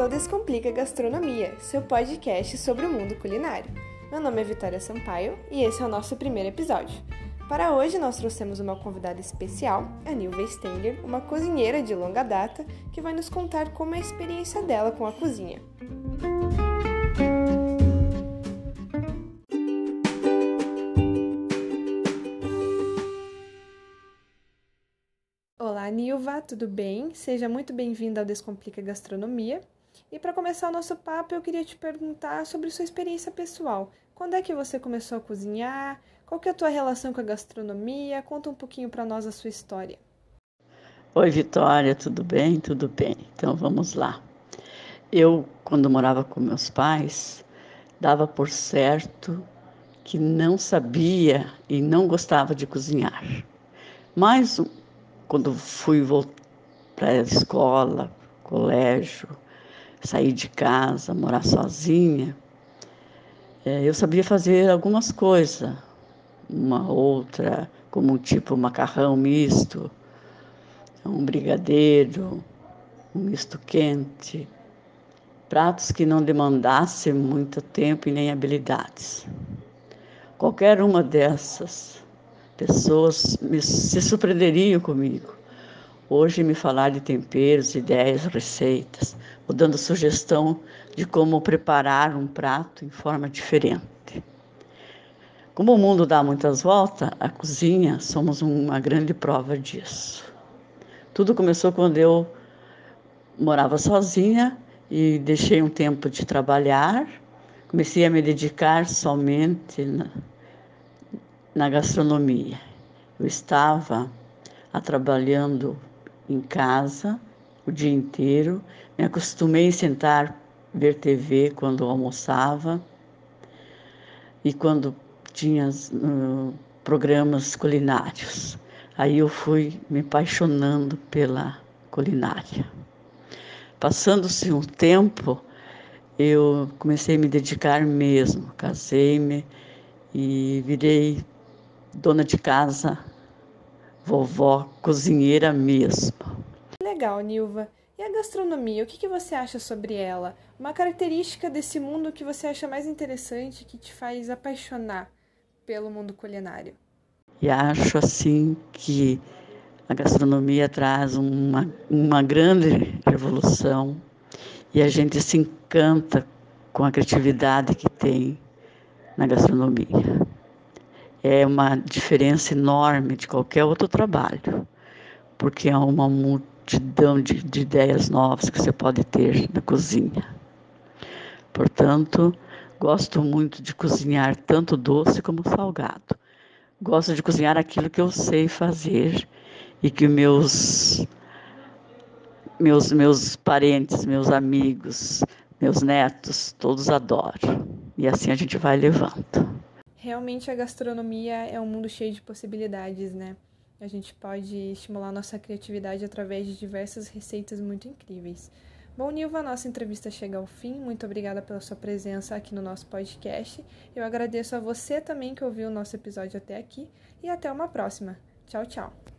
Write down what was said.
ao Descomplica Gastronomia, seu podcast sobre o mundo culinário. Meu nome é Vitória Sampaio e esse é o nosso primeiro episódio. Para hoje, nós trouxemos uma convidada especial, a Nilva Stenger, uma cozinheira de longa data, que vai nos contar como é a experiência dela com a cozinha. Olá, Nilva, tudo bem? Seja muito bem-vinda ao Descomplica Gastronomia. E para começar o nosso papo, eu queria te perguntar sobre sua experiência pessoal. Quando é que você começou a cozinhar? Qual que é a tua relação com a gastronomia? Conta um pouquinho para nós a sua história. Oi, Vitória, tudo bem? Tudo bem. Então vamos lá. Eu, quando morava com meus pais, dava por certo que não sabia e não gostava de cozinhar. Mas quando fui para a escola, colégio, sair de casa, morar sozinha, é, eu sabia fazer algumas coisas, uma outra, como tipo macarrão misto, um brigadeiro, um misto quente, pratos que não demandassem muito tempo e nem habilidades. Qualquer uma dessas pessoas me, se surpreenderiam comigo. Hoje me falar de temperos, ideias, receitas, ou dando sugestão de como preparar um prato em forma diferente. Como o mundo dá muitas voltas, a cozinha somos uma grande prova disso. Tudo começou quando eu morava sozinha e deixei um tempo de trabalhar, comecei a me dedicar somente na, na gastronomia. Eu estava trabalhando em casa o dia inteiro, me acostumei a sentar ver TV quando almoçava e quando tinha uh, programas culinários. Aí eu fui me apaixonando pela culinária. Passando-se um tempo, eu comecei a me dedicar mesmo, casei-me e virei dona de casa, vovó, cozinheira mesmo. Legal, Nilva. E a gastronomia, o que, que você acha sobre ela? Uma característica desse mundo que você acha mais interessante, que te faz apaixonar pelo mundo culinário? E acho assim que a gastronomia traz uma, uma grande revolução e a gente se encanta com a criatividade que tem na gastronomia é uma diferença enorme de qualquer outro trabalho, porque é uma multidão de, de ideias novas que você pode ter na cozinha. Portanto, gosto muito de cozinhar tanto doce como salgado. Gosto de cozinhar aquilo que eu sei fazer e que meus meus meus parentes, meus amigos, meus netos, todos adoram. E assim a gente vai levando. Realmente a gastronomia é um mundo cheio de possibilidades, né? A gente pode estimular nossa criatividade através de diversas receitas muito incríveis. Bom, Nilva, nossa entrevista chega ao fim. Muito obrigada pela sua presença aqui no nosso podcast. Eu agradeço a você também que ouviu o nosso episódio até aqui e até uma próxima. Tchau, tchau.